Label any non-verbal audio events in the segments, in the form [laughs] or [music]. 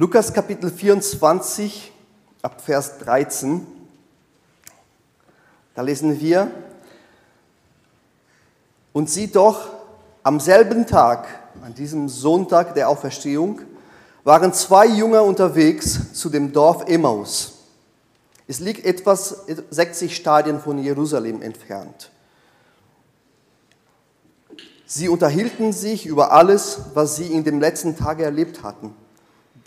Lukas Kapitel 24 ab Vers 13. Da lesen wir, und sieh doch, am selben Tag, an diesem Sonntag der Auferstehung, waren zwei Jünger unterwegs zu dem Dorf Emmaus. Es liegt etwas 60 Stadien von Jerusalem entfernt. Sie unterhielten sich über alles, was sie in den letzten Tagen erlebt hatten.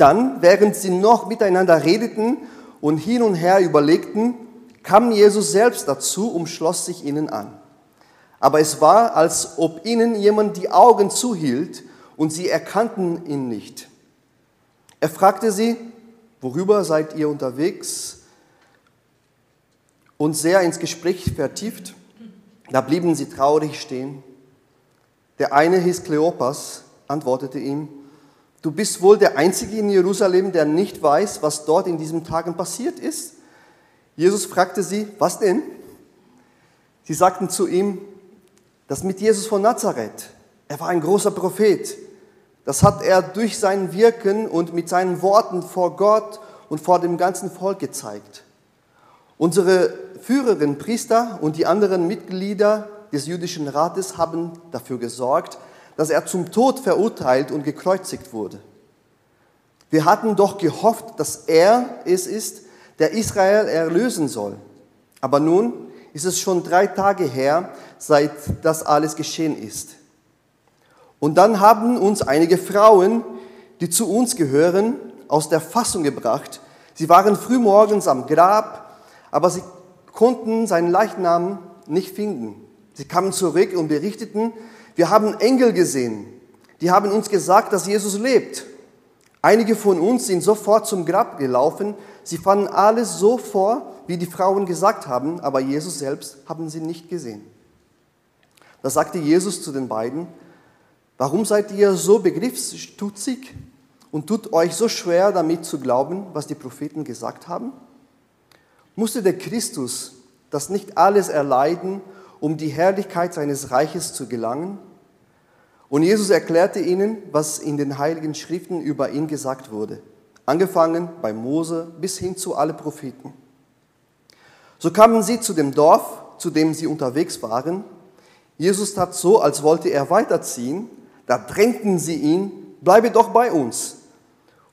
Dann, während sie noch miteinander redeten und hin und her überlegten, kam Jesus selbst dazu und schloss sich ihnen an. Aber es war, als ob ihnen jemand die Augen zuhielt und sie erkannten ihn nicht. Er fragte sie, worüber seid ihr unterwegs? Und sehr ins Gespräch vertieft, da blieben sie traurig stehen. Der eine hieß Kleopas, antwortete ihm, du bist wohl der Einzige in Jerusalem, der nicht weiß, was dort in diesen Tagen passiert ist. Jesus fragte sie, was denn? Sie sagten zu ihm, das mit Jesus von Nazareth. Er war ein großer Prophet. Das hat er durch sein Wirken und mit seinen Worten vor Gott und vor dem ganzen Volk gezeigt. Unsere Führerin, Priester und die anderen Mitglieder des jüdischen Rates haben dafür gesorgt, dass er zum Tod verurteilt und gekreuzigt wurde. Wir hatten doch gehofft, dass er es ist, der Israel erlösen soll. Aber nun ist es schon drei Tage her, seit das alles geschehen ist. Und dann haben uns einige Frauen, die zu uns gehören, aus der Fassung gebracht. Sie waren frühmorgens am Grab, aber sie konnten seinen Leichnam nicht finden. Sie kamen zurück und berichteten, wir haben Engel gesehen. Die haben uns gesagt, dass Jesus lebt. Einige von uns sind sofort zum Grab gelaufen. Sie fanden alles so vor, wie die Frauen gesagt haben, aber Jesus selbst haben sie nicht gesehen. Da sagte Jesus zu den beiden, warum seid ihr so begriffsstutzig und tut euch so schwer damit zu glauben, was die Propheten gesagt haben? Musste der Christus das nicht alles erleiden um die Herrlichkeit seines Reiches zu gelangen. Und Jesus erklärte ihnen, was in den heiligen Schriften über ihn gesagt wurde, angefangen bei Mose bis hin zu alle Propheten. So kamen sie zu dem Dorf, zu dem sie unterwegs waren. Jesus tat so, als wollte er weiterziehen. Da drängten sie ihn, bleibe doch bei uns.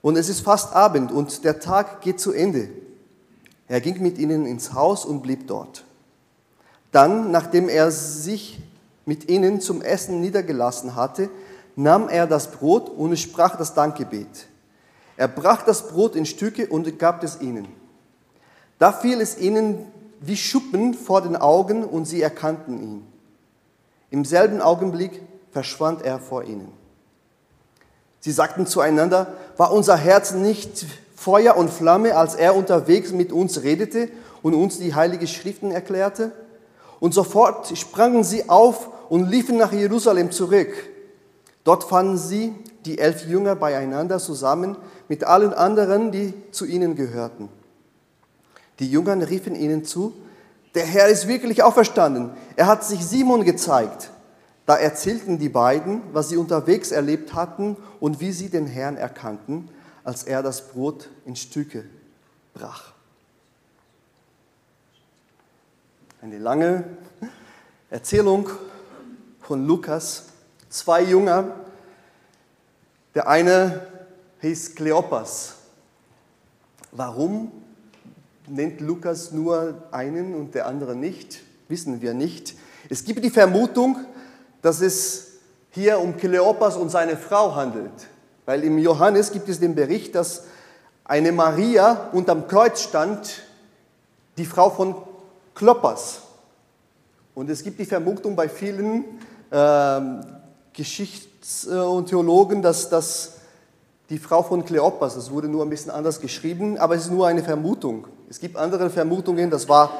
Und es ist fast Abend und der Tag geht zu Ende. Er ging mit ihnen ins Haus und blieb dort. Dann, nachdem er sich mit ihnen zum Essen niedergelassen hatte, nahm er das Brot und sprach das Dankgebet. Er brach das Brot in Stücke und gab es ihnen. Da fiel es ihnen wie Schuppen vor den Augen und sie erkannten ihn. Im selben Augenblick verschwand er vor ihnen. Sie sagten zueinander, war unser Herz nicht Feuer und Flamme, als er unterwegs mit uns redete und uns die heiligen Schriften erklärte? Und sofort sprangen sie auf und liefen nach Jerusalem zurück. Dort fanden sie die elf Jünger beieinander zusammen mit allen anderen, die zu ihnen gehörten. Die Jünger riefen ihnen zu, der Herr ist wirklich auferstanden. Er hat sich Simon gezeigt. Da erzählten die beiden, was sie unterwegs erlebt hatten und wie sie den Herrn erkannten, als er das Brot in Stücke brach. Eine lange Erzählung von Lukas. Zwei Jünger. Der eine hieß Kleopas. Warum nennt Lukas nur einen und der andere nicht? Wissen wir nicht. Es gibt die Vermutung, dass es hier um Kleopas und seine Frau handelt. Weil im Johannes gibt es den Bericht, dass eine Maria unterm Kreuz stand, die Frau von Kloppers. Und es gibt die Vermutung bei vielen äh, Geschichts- und Theologen, dass das die Frau von Kleopas, das wurde nur ein bisschen anders geschrieben, aber es ist nur eine Vermutung. Es gibt andere Vermutungen, das war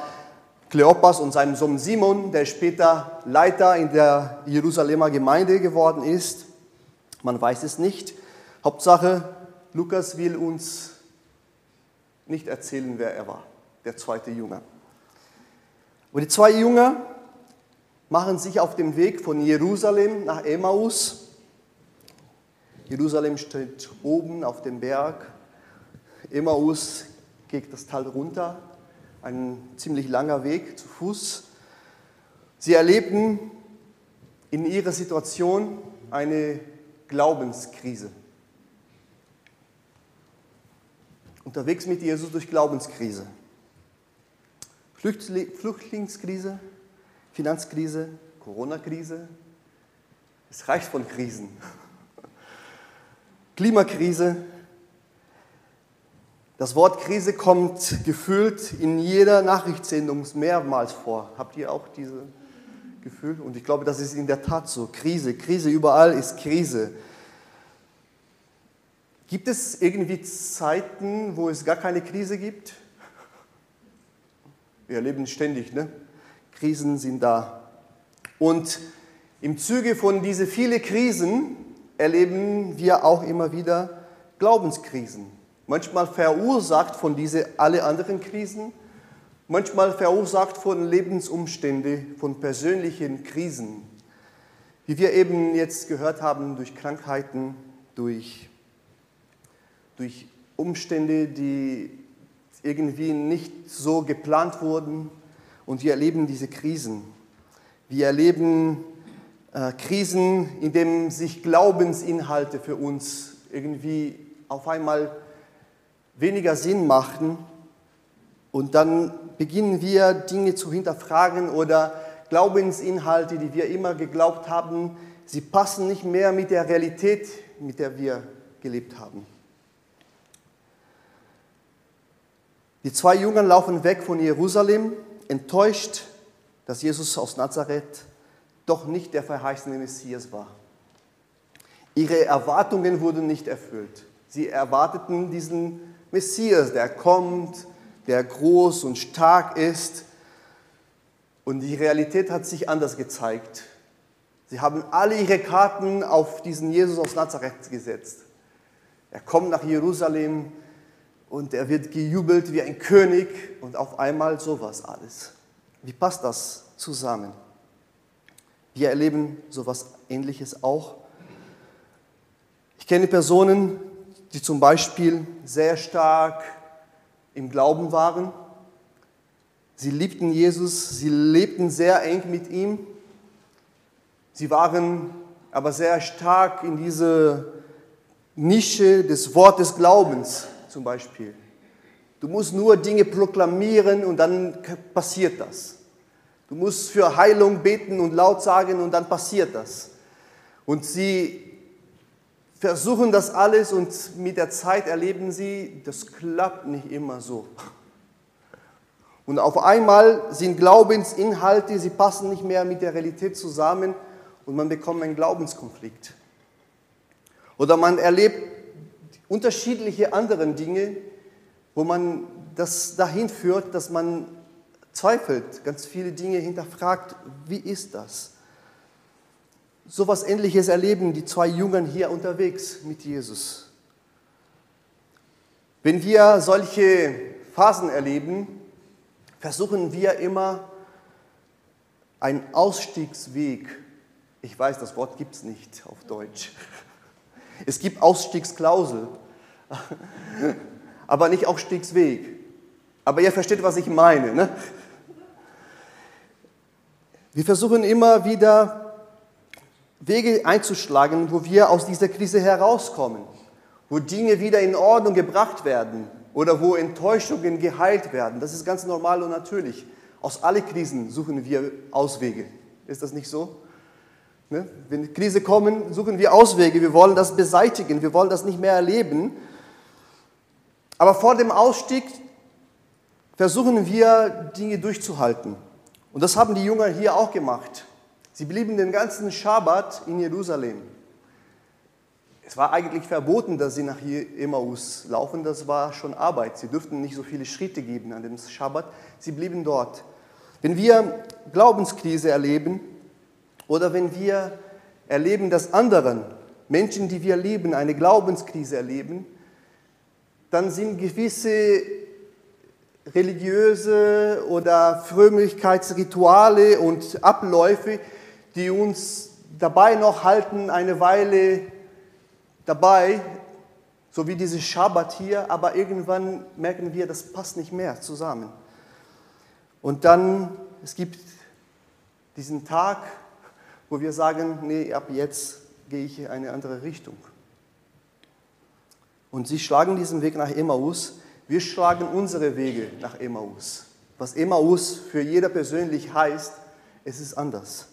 Kleopas und sein Sohn Simon, der später Leiter in der Jerusalemer Gemeinde geworden ist. Man weiß es nicht. Hauptsache, Lukas will uns nicht erzählen, wer er war, der zweite Jünger. Und die zwei Jünger machen sich auf den Weg von Jerusalem nach Emmaus. Jerusalem steht oben auf dem Berg Emmaus geht das Tal runter, ein ziemlich langer Weg zu Fuß. Sie erlebten in ihrer Situation eine Glaubenskrise. Unterwegs mit Jesus durch Glaubenskrise. Flüchtlingskrise, Finanzkrise, Corona-Krise. Es reicht von Krisen. [laughs] Klimakrise. Das Wort Krise kommt gefühlt in jeder Nachrichtssendung mehrmals vor. Habt ihr auch dieses Gefühl? Und ich glaube, das ist in der Tat so. Krise, Krise, überall ist Krise. Gibt es irgendwie Zeiten, wo es gar keine Krise gibt? Wir erleben ständig, ne? Krisen sind da. Und im Zuge von diesen vielen Krisen erleben wir auch immer wieder Glaubenskrisen. Manchmal verursacht von diesen alle anderen Krisen, manchmal verursacht von Lebensumständen, von persönlichen Krisen. Wie wir eben jetzt gehört haben, durch Krankheiten, durch, durch Umstände, die irgendwie nicht so geplant wurden. Und wir erleben diese Krisen. Wir erleben äh, Krisen, in denen sich Glaubensinhalte für uns irgendwie auf einmal weniger Sinn machen. Und dann beginnen wir Dinge zu hinterfragen oder Glaubensinhalte, die wir immer geglaubt haben, sie passen nicht mehr mit der Realität, mit der wir gelebt haben. Die zwei Jünger laufen weg von Jerusalem, enttäuscht, dass Jesus aus Nazareth doch nicht der verheißene Messias war. Ihre Erwartungen wurden nicht erfüllt. Sie erwarteten diesen Messias, der kommt, der groß und stark ist. Und die Realität hat sich anders gezeigt. Sie haben alle ihre Karten auf diesen Jesus aus Nazareth gesetzt. Er kommt nach Jerusalem, und er wird gejubelt wie ein König und auf einmal sowas alles. Wie passt das zusammen? Wir erleben sowas Ähnliches auch. Ich kenne Personen, die zum Beispiel sehr stark im Glauben waren. Sie liebten Jesus, sie lebten sehr eng mit ihm. Sie waren aber sehr stark in diese Nische des Wortes Glaubens zum Beispiel. Du musst nur Dinge proklamieren und dann passiert das. Du musst für Heilung beten und laut sagen und dann passiert das. Und sie versuchen das alles und mit der Zeit erleben sie, das klappt nicht immer so. Und auf einmal sind Glaubensinhalte, sie passen nicht mehr mit der Realität zusammen und man bekommt einen Glaubenskonflikt. Oder man erlebt unterschiedliche anderen Dinge, wo man das dahin führt, dass man zweifelt, ganz viele Dinge hinterfragt, wie ist das? So etwas Ähnliches erleben die zwei Jüngern hier unterwegs mit Jesus. Wenn wir solche Phasen erleben, versuchen wir immer einen Ausstiegsweg. Ich weiß, das Wort gibt es nicht auf Deutsch. Es gibt Ausstiegsklausel, aber nicht Ausstiegsweg. Aber ihr versteht, was ich meine. Ne? Wir versuchen immer wieder Wege einzuschlagen, wo wir aus dieser Krise herauskommen, wo Dinge wieder in Ordnung gebracht werden oder wo Enttäuschungen geheilt werden. Das ist ganz normal und natürlich. Aus allen Krisen suchen wir Auswege. Ist das nicht so? Ne? Wenn Krise kommen, suchen wir Auswege. Wir wollen das beseitigen. Wir wollen das nicht mehr erleben. Aber vor dem Ausstieg versuchen wir, Dinge durchzuhalten. Und das haben die Jünger hier auch gemacht. Sie blieben den ganzen Schabbat in Jerusalem. Es war eigentlich verboten, dass sie nach Emmaus laufen. Das war schon Arbeit. Sie dürften nicht so viele Schritte geben an dem Schabbat. Sie blieben dort. Wenn wir Glaubenskrise erleben, oder wenn wir erleben, dass anderen Menschen, die wir lieben, eine Glaubenskrise erleben, dann sind gewisse religiöse oder Frömmigkeitsrituale und Abläufe, die uns dabei noch halten, eine Weile dabei, so wie dieses Schabbat hier, aber irgendwann merken wir, das passt nicht mehr zusammen. Und dann, es gibt diesen Tag, wo wir sagen, nee, ab jetzt gehe ich in eine andere Richtung. Und sie schlagen diesen Weg nach Emmaus. Wir schlagen unsere Wege nach Emmaus. Was Emmaus für jeder persönlich heißt, es ist anders.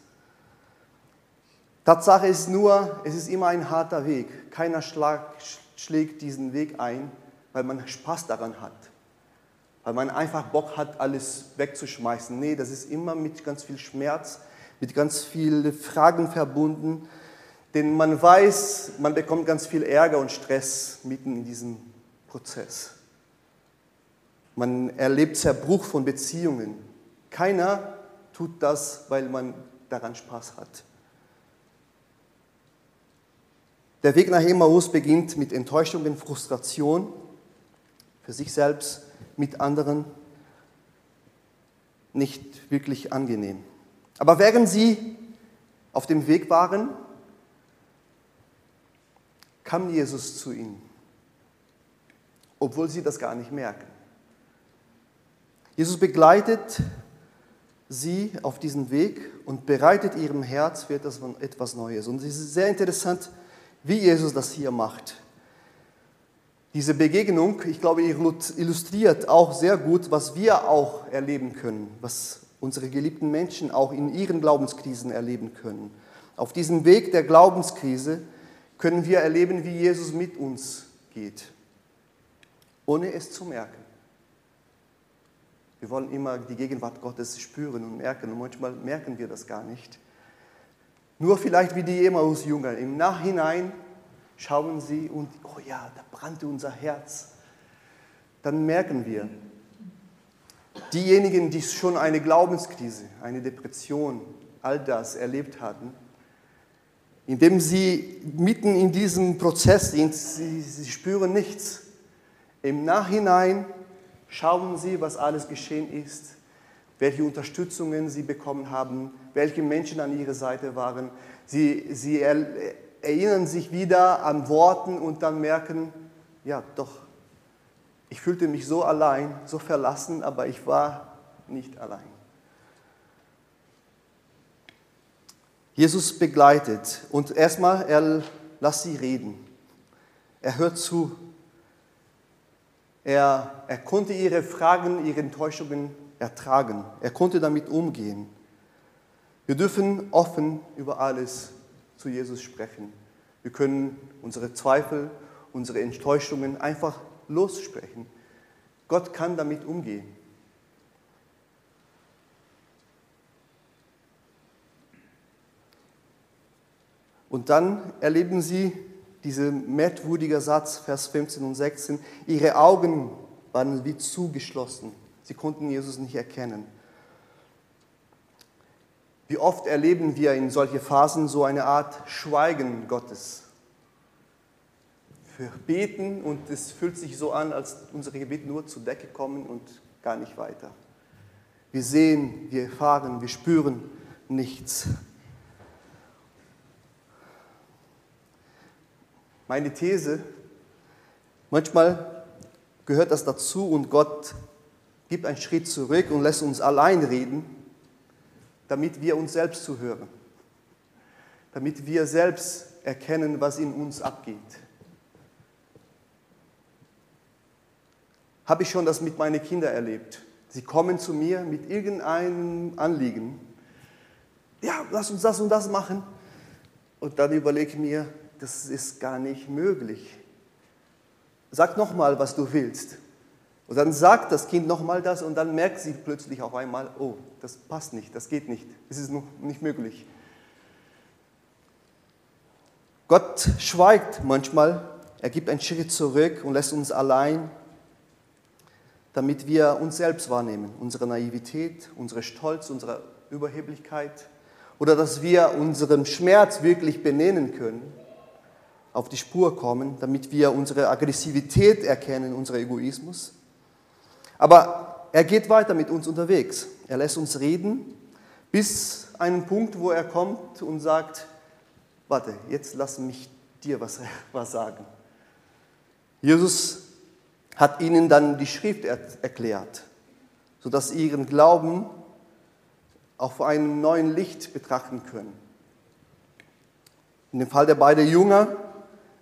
Tatsache ist nur, es ist immer ein harter Weg. Keiner schlag, schlägt diesen Weg ein, weil man Spaß daran hat. Weil man einfach Bock hat, alles wegzuschmeißen. Nee, das ist immer mit ganz viel Schmerz, mit ganz vielen Fragen verbunden. Denn man weiß, man bekommt ganz viel Ärger und Stress mitten in diesem Prozess. Man erlebt Zerbruch von Beziehungen. Keiner tut das, weil man daran Spaß hat. Der Weg nach Emmaus beginnt mit Enttäuschungen, Frustration für sich selbst, mit anderen. Nicht wirklich angenehm. Aber während sie auf dem Weg waren, kam Jesus zu ihnen, obwohl sie das gar nicht merken. Jesus begleitet sie auf diesen Weg und bereitet ihrem Herz für etwas Neues. Und es ist sehr interessant, wie Jesus das hier macht. Diese Begegnung, ich glaube, illustriert auch sehr gut, was wir auch erleben können, was unsere geliebten Menschen auch in ihren Glaubenskrisen erleben können. Auf diesem Weg der Glaubenskrise können wir erleben, wie Jesus mit uns geht, ohne es zu merken. Wir wollen immer die Gegenwart Gottes spüren und merken und manchmal merken wir das gar nicht. Nur vielleicht wie die Emmaus-Jünger. Im Nachhinein schauen sie und, oh ja, da brannte unser Herz. Dann merken wir, diejenigen, die schon eine Glaubenskrise, eine Depression, all das erlebt hatten, indem sie mitten in diesem Prozess sind, sie, sie spüren nichts. Im Nachhinein schauen sie, was alles geschehen ist, welche Unterstützungen sie bekommen haben, welche Menschen an ihrer Seite waren. Sie, sie erinnern sich wieder an Worten und dann merken, ja doch, ich fühlte mich so allein, so verlassen, aber ich war nicht allein. Jesus begleitet und erstmal, er lässt sie reden. Er hört zu. Er, er konnte ihre Fragen, ihre Enttäuschungen ertragen. Er konnte damit umgehen. Wir dürfen offen über alles zu Jesus sprechen. Wir können unsere Zweifel, unsere Enttäuschungen einfach lossprechen. Gott kann damit umgehen. Und dann erleben sie diesen merkwürdigen Satz, Vers 15 und 16, ihre Augen waren wie zugeschlossen. Sie konnten Jesus nicht erkennen. Wie oft erleben wir in solchen Phasen so eine Art Schweigen Gottes. Wir beten und es fühlt sich so an, als unsere Gebete nur zur Decke kommen und gar nicht weiter. Wir sehen, wir erfahren, wir spüren nichts. Meine These, manchmal gehört das dazu und Gott gibt einen Schritt zurück und lässt uns allein reden, damit wir uns selbst zuhören, damit wir selbst erkennen, was in uns abgeht. Habe ich schon das mit meinen Kindern erlebt. Sie kommen zu mir mit irgendeinem Anliegen. Ja, lass uns das und das machen. Und dann überlege ich mir, das ist gar nicht möglich. Sag nochmal, was du willst. Und dann sagt das Kind nochmal das und dann merkt sie plötzlich auf einmal, oh, das passt nicht, das geht nicht, es ist noch nicht möglich. Gott schweigt manchmal, er gibt einen Schritt zurück und lässt uns allein, damit wir uns selbst wahrnehmen, unsere Naivität, unsere Stolz, unsere Überheblichkeit oder dass wir unseren Schmerz wirklich benennen können auf die Spur kommen, damit wir unsere Aggressivität erkennen, unseren Egoismus. Aber er geht weiter mit uns unterwegs. Er lässt uns reden bis einen Punkt, wo er kommt und sagt, warte, jetzt lass mich dir was, [laughs] was sagen. Jesus hat ihnen dann die Schrift erklärt, sodass sie ihren Glauben auch vor einem neuen Licht betrachten können. In dem Fall der beiden Jünger,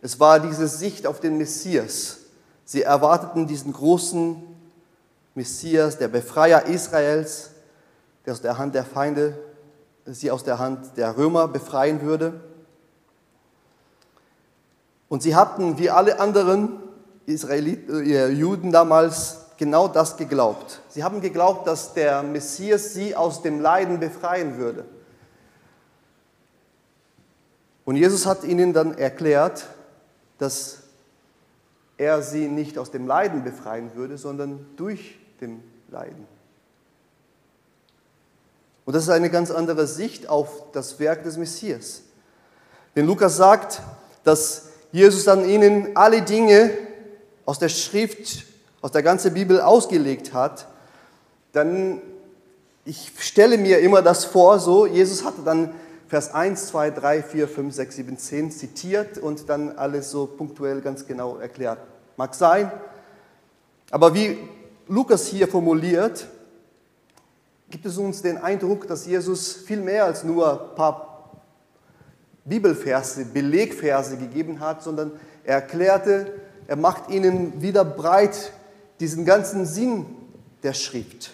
es war diese Sicht auf den Messias. Sie erwarteten diesen großen Messias, der Befreier Israels, der aus der Hand der Feinde, sie aus der Hand der Römer befreien würde. Und sie hatten, wie alle anderen Israeliten, äh, Juden damals, genau das geglaubt. Sie haben geglaubt, dass der Messias sie aus dem Leiden befreien würde. Und Jesus hat ihnen dann erklärt, dass er sie nicht aus dem Leiden befreien würde, sondern durch dem Leiden. Und das ist eine ganz andere Sicht auf das Werk des Messias. Denn Lukas sagt, dass Jesus dann ihnen alle Dinge aus der Schrift, aus der ganzen Bibel ausgelegt hat, dann, ich stelle mir immer das vor, so, Jesus hatte dann Vers 1, 2, 3, 4, 5, 6, 7, 10 zitiert und dann alles so punktuell ganz genau erklärt. Mag sein, aber wie Lukas hier formuliert, gibt es uns den Eindruck, dass Jesus viel mehr als nur ein paar Bibelverse, Belegverse gegeben hat, sondern er erklärte, er macht ihnen wieder breit diesen ganzen Sinn der Schrift.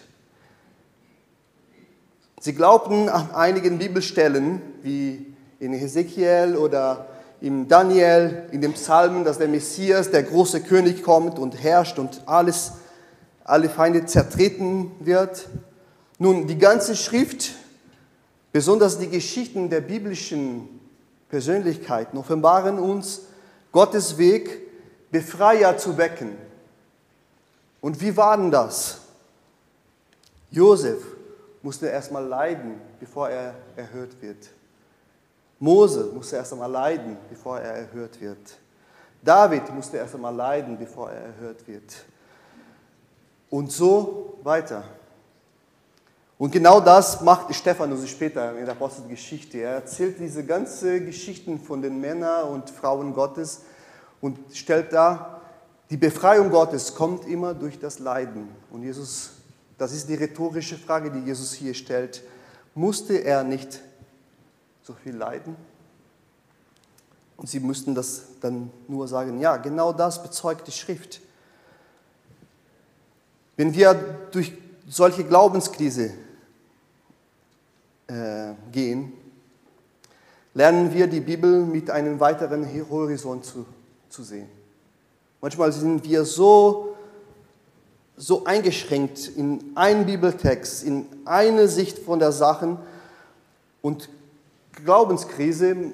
Sie glaubten an einigen Bibelstellen, wie in Hesekiel oder im Daniel, in dem Psalmen, dass der Messias, der große König kommt und herrscht und alles, alle Feinde zertreten wird. Nun, die ganze Schrift, besonders die Geschichten der biblischen Persönlichkeiten offenbaren uns Gottes Weg, Befreier zu wecken. Und wie war denn das? Josef musste erstmal leiden, bevor er erhört wird. Mose musste erst einmal leiden, bevor er erhört wird. David musste erst einmal leiden, bevor er erhört wird. Und so weiter. Und genau das macht Stephanus später in der Apostelgeschichte. Er erzählt diese ganzen Geschichten von den Männern und Frauen Gottes und stellt dar, die Befreiung Gottes kommt immer durch das Leiden. Und Jesus, das ist die rhetorische Frage, die Jesus hier stellt. Musste er nicht so viel leiden? Und sie müssten das dann nur sagen, ja, genau das bezeugt die Schrift. Wenn wir durch solche Glaubenskrise äh, gehen, lernen wir die Bibel mit einem weiteren Horizont zu, zu sehen. Manchmal sind wir so, so eingeschränkt in einen Bibeltext, in eine Sicht von der Sache und Glaubenskrise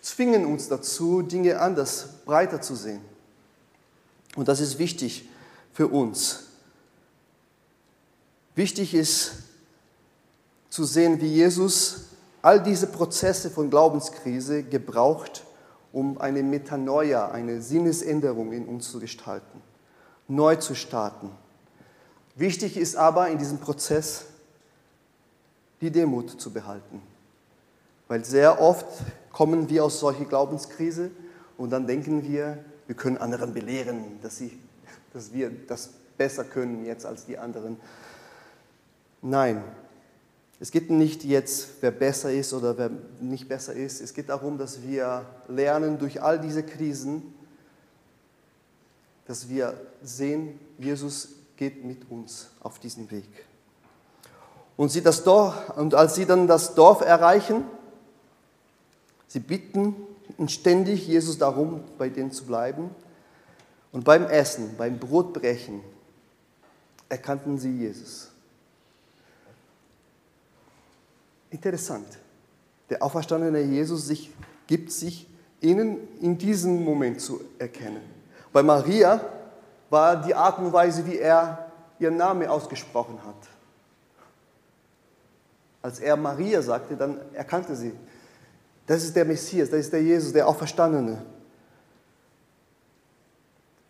zwingen uns dazu, Dinge anders, breiter zu sehen. Und das ist wichtig für uns. Wichtig ist, zu sehen, wie Jesus all diese Prozesse von Glaubenskrise gebraucht, um eine Metanoia, eine Sinnesänderung in uns zu gestalten, neu zu starten. Wichtig ist aber in diesem Prozess die Demut zu behalten, weil sehr oft kommen wir aus solcher Glaubenskrise und dann denken wir, wir können anderen belehren, dass, sie, dass wir das besser können jetzt als die anderen. Nein, es geht nicht jetzt, wer besser ist oder wer nicht besser ist. Es geht darum, dass wir lernen durch all diese Krisen, dass wir sehen, Jesus geht mit uns auf diesen Weg. Und, sie das Dorf, und als sie dann das Dorf erreichen, sie bitten ständig Jesus darum, bei denen zu bleiben. Und beim Essen, beim Brotbrechen, erkannten sie Jesus. Interessant. Der auferstandene Jesus sich, gibt sich ihnen in diesem Moment zu erkennen. Bei Maria war die Art und Weise, wie er ihren Namen ausgesprochen hat. Als er Maria sagte, dann erkannte sie, das ist der Messias, das ist der Jesus, der Auferstandene.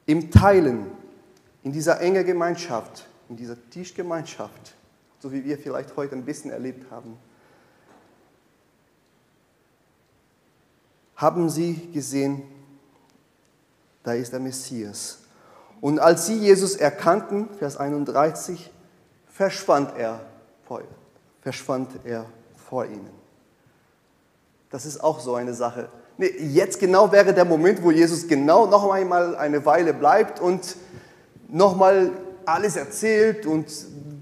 Im Teilen, in dieser engen Gemeinschaft, in dieser Tischgemeinschaft, so wie wir vielleicht heute ein bisschen erlebt haben, haben sie gesehen, da ist der Messias. Und als sie Jesus erkannten, Vers 31, verschwand er vor, verschwand er vor ihnen. Das ist auch so eine Sache. Nee, jetzt genau wäre der Moment, wo Jesus genau noch einmal eine Weile bleibt und nochmal alles erzählt und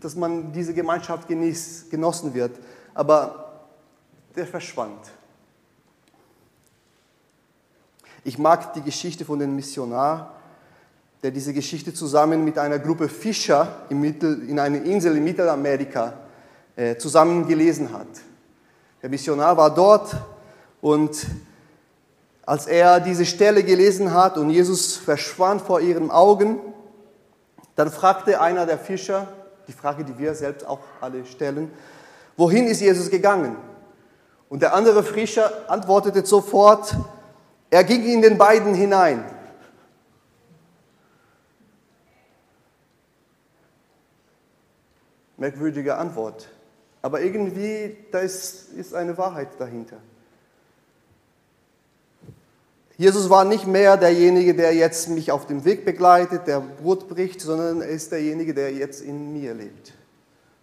dass man diese Gemeinschaft genießt, genossen wird. Aber der verschwand. Ich mag die Geschichte von dem Missionar, der diese Geschichte zusammen mit einer Gruppe Fischer in, Mittel, in einer Insel in Mittelamerika äh, zusammen gelesen hat. Der Missionar war dort und als er diese Stelle gelesen hat und Jesus verschwand vor ihren Augen, dann fragte einer der Fischer, die Frage, die wir selbst auch alle stellen, wohin ist Jesus gegangen? Und der andere Fischer antwortete sofort, er ging in den beiden hinein. Merkwürdige Antwort. Aber irgendwie, da ist, ist eine Wahrheit dahinter. Jesus war nicht mehr derjenige, der jetzt mich auf dem Weg begleitet, der Brot bricht, sondern er ist derjenige, der jetzt in mir lebt.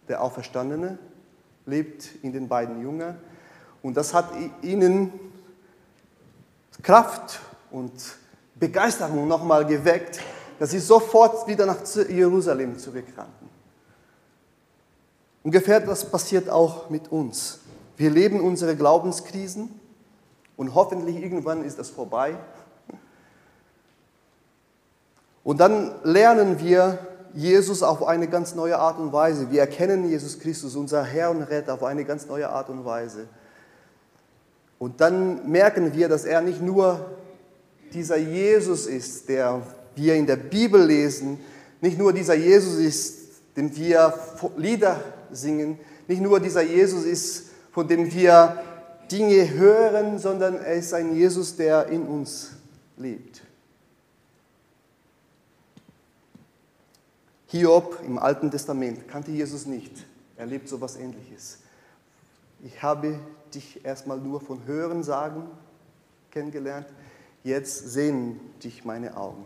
Der Auferstandene lebt in den beiden Jüngern und das hat ihnen Kraft und Begeisterung nochmal geweckt, dass sie sofort wieder nach Jerusalem zurückrannten. Ungefähr das passiert auch mit uns. Wir leben unsere Glaubenskrisen und hoffentlich irgendwann ist das vorbei. Und dann lernen wir Jesus auf eine ganz neue Art und Weise. Wir erkennen Jesus Christus, unser Herr und Retter, auf eine ganz neue Art und Weise. Und dann merken wir, dass er nicht nur dieser Jesus ist, der wir in der Bibel lesen, nicht nur dieser Jesus ist, den wir Lieder singen, nicht nur dieser Jesus ist, von dem wir Dinge hören, sondern er ist ein Jesus, der in uns lebt. Hiob im Alten Testament kannte Jesus nicht. Er lebt so etwas Ähnliches. Ich habe dich erstmal nur von Hören sagen kennengelernt. Jetzt sehen dich meine Augen.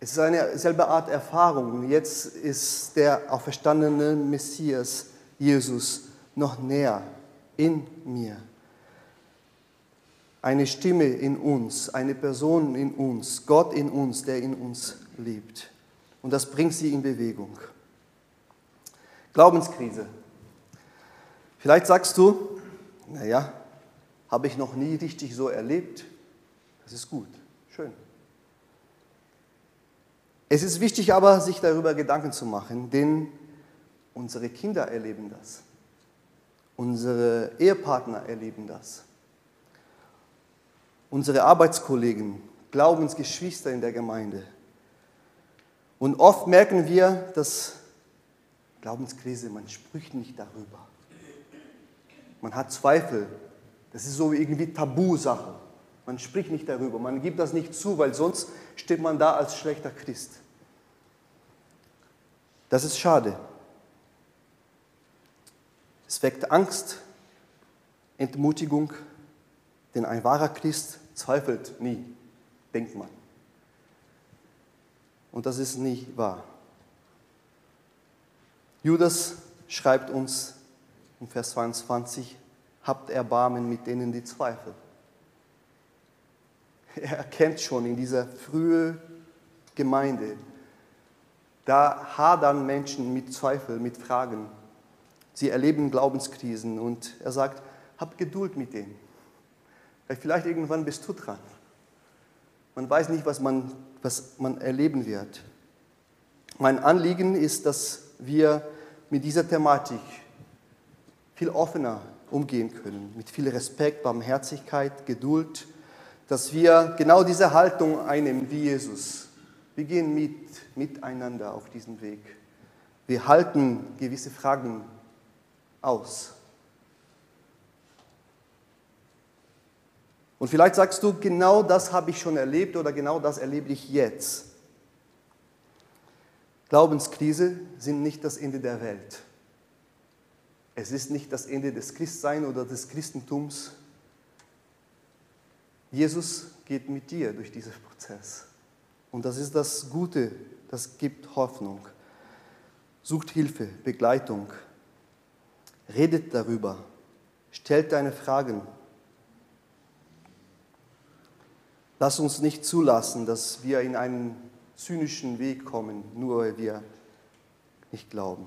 Es ist eine selbe Art Erfahrung. Jetzt ist der auferstandene Messias, Jesus, noch näher in mir. Eine Stimme in uns, eine Person in uns, Gott in uns, der in uns lebt. Und das bringt sie in Bewegung. Glaubenskrise. Vielleicht sagst du, naja, habe ich noch nie richtig so erlebt. Das ist gut, schön. Es ist wichtig aber, sich darüber Gedanken zu machen, denn unsere Kinder erleben das. Unsere Ehepartner erleben das. Unsere Arbeitskollegen, Glaubensgeschwister in der Gemeinde. Und oft merken wir, dass Glaubenskrise, man spricht nicht darüber. Man hat Zweifel. Das ist so irgendwie Tabusache. Man spricht nicht darüber. Man gibt das nicht zu, weil sonst steht man da als schlechter Christ. Das ist schade. Es weckt Angst, Entmutigung, denn ein wahrer Christ zweifelt nie, denkt man. Und das ist nicht wahr. Judas schreibt uns in Vers 22, habt Erbarmen mit denen, die zweifeln. [laughs] Er erkennt schon in dieser frühen Gemeinde, da hadern Menschen mit Zweifel, mit Fragen. Sie erleben Glaubenskrisen und er sagt, hab Geduld mit denen. Vielleicht irgendwann bist du dran. Man weiß nicht, was man, was man erleben wird. Mein Anliegen ist, dass wir mit dieser Thematik viel offener umgehen können, mit viel Respekt, Barmherzigkeit, Geduld, dass wir genau diese Haltung einnehmen wie Jesus. Wir gehen mit, miteinander auf diesen Weg. Wir halten gewisse Fragen aus. Und vielleicht sagst du, genau das habe ich schon erlebt oder genau das erlebe ich jetzt. Glaubenskrise sind nicht das Ende der Welt. Es ist nicht das Ende des Christseins oder des Christentums. Jesus geht mit dir durch diesen Prozess. Und das ist das Gute, das gibt Hoffnung. Sucht Hilfe, Begleitung, redet darüber, stellt deine Fragen. Lass uns nicht zulassen, dass wir in einen zynischen Weg kommen, nur weil wir nicht glauben.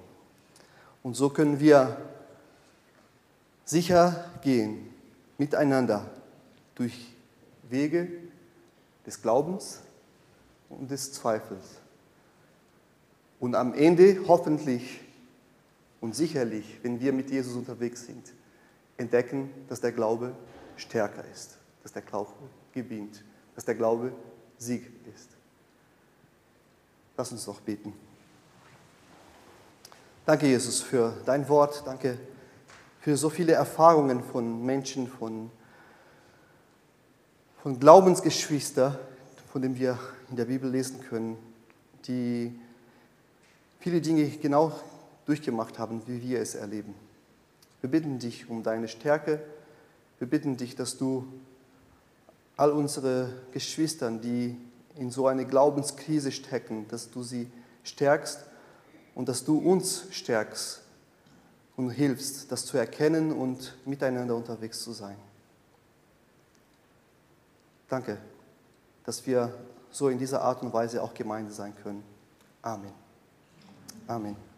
Und so können wir sicher gehen, miteinander durch Wege des Glaubens und des Zweifels. Und am Ende hoffentlich und sicherlich, wenn wir mit Jesus unterwegs sind, entdecken, dass der Glaube stärker ist, dass der Glaube gewinnt, dass der Glaube Sieg ist. Lass uns doch beten. Danke, Jesus, für dein Wort. Danke für so viele Erfahrungen von Menschen, von, von Glaubensgeschwistern, von denen wir in der Bibel lesen können, die viele Dinge genau durchgemacht haben, wie wir es erleben. Wir bitten dich um deine Stärke. Wir bitten dich, dass du all unsere Geschwister, die in so eine Glaubenskrise stecken, dass du sie stärkst und dass du uns stärkst und hilfst, das zu erkennen und miteinander unterwegs zu sein. Danke, dass wir so in dieser Art und Weise auch Gemeinde sein können. Amen. Amen.